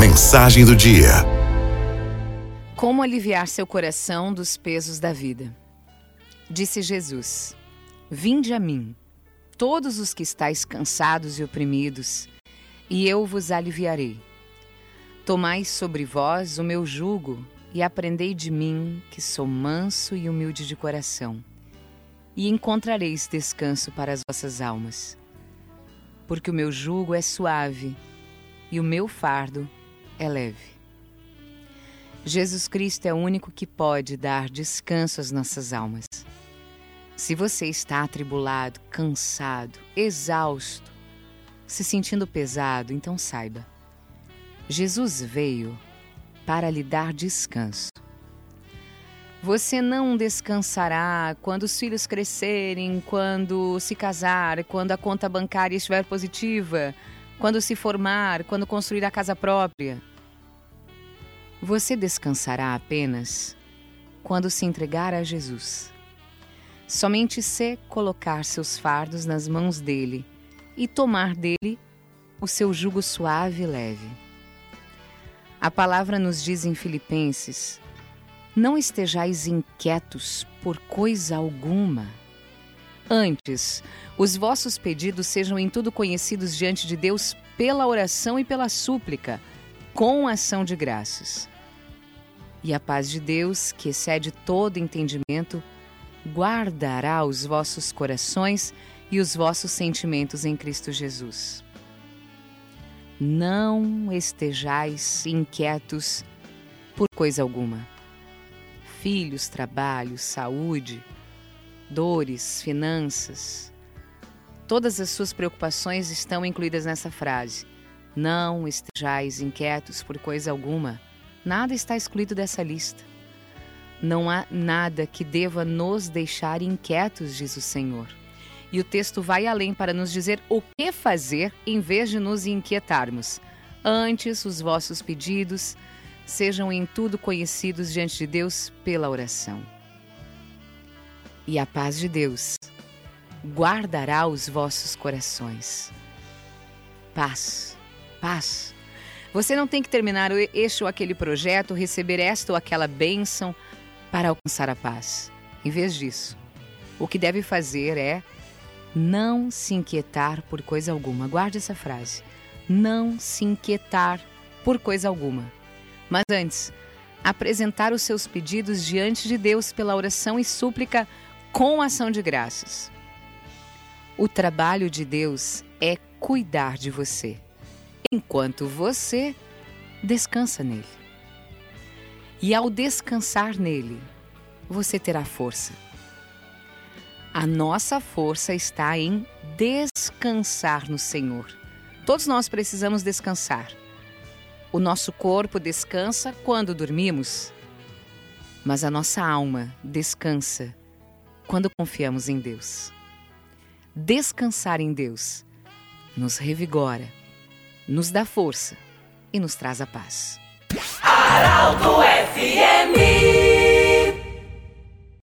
Mensagem do dia. Como aliviar seu coração dos pesos da vida? Disse Jesus: Vinde a mim, todos os que estáis cansados e oprimidos, e eu vos aliviarei. Tomai sobre vós o meu jugo e aprendei de mim, que sou manso e humilde de coração, e encontrareis descanso para as vossas almas. Porque o meu jugo é suave e o meu fardo é leve. Jesus Cristo é o único que pode dar descanso às nossas almas. Se você está atribulado, cansado, exausto, se sentindo pesado, então saiba: Jesus veio para lhe dar descanso. Você não descansará quando os filhos crescerem, quando se casar, quando a conta bancária estiver positiva, quando se formar, quando construir a casa própria. Você descansará apenas quando se entregar a Jesus. Somente se colocar seus fardos nas mãos dele e tomar dele o seu jugo suave e leve. A palavra nos diz em Filipenses: Não estejais inquietos por coisa alguma. Antes, os vossos pedidos sejam em tudo conhecidos diante de Deus pela oração e pela súplica, com ação de graças. E a paz de Deus, que excede todo entendimento, guardará os vossos corações e os vossos sentimentos em Cristo Jesus. Não estejais inquietos por coisa alguma. Filhos, trabalho, saúde, dores, finanças. Todas as suas preocupações estão incluídas nessa frase. Não estejais inquietos por coisa alguma Nada está excluído dessa lista. Não há nada que deva nos deixar inquietos, diz o Senhor. E o texto vai além para nos dizer o que fazer em vez de nos inquietarmos. Antes, os vossos pedidos sejam em tudo conhecidos diante de Deus pela oração. E a paz de Deus guardará os vossos corações. Paz, paz você não tem que terminar este ou aquele projeto, receber esta ou aquela bênção para alcançar a paz. Em vez disso, o que deve fazer é não se inquietar por coisa alguma. Guarde essa frase. Não se inquietar por coisa alguma. Mas antes, apresentar os seus pedidos diante de Deus pela oração e súplica com ação de graças. O trabalho de Deus é cuidar de você enquanto você descansa nele. E ao descansar nele, você terá força. A nossa força está em descansar no Senhor. Todos nós precisamos descansar. O nosso corpo descansa quando dormimos, mas a nossa alma descansa quando confiamos em Deus. Descansar em Deus nos revigora nos dá força e nos traz a paz. Araldo FMI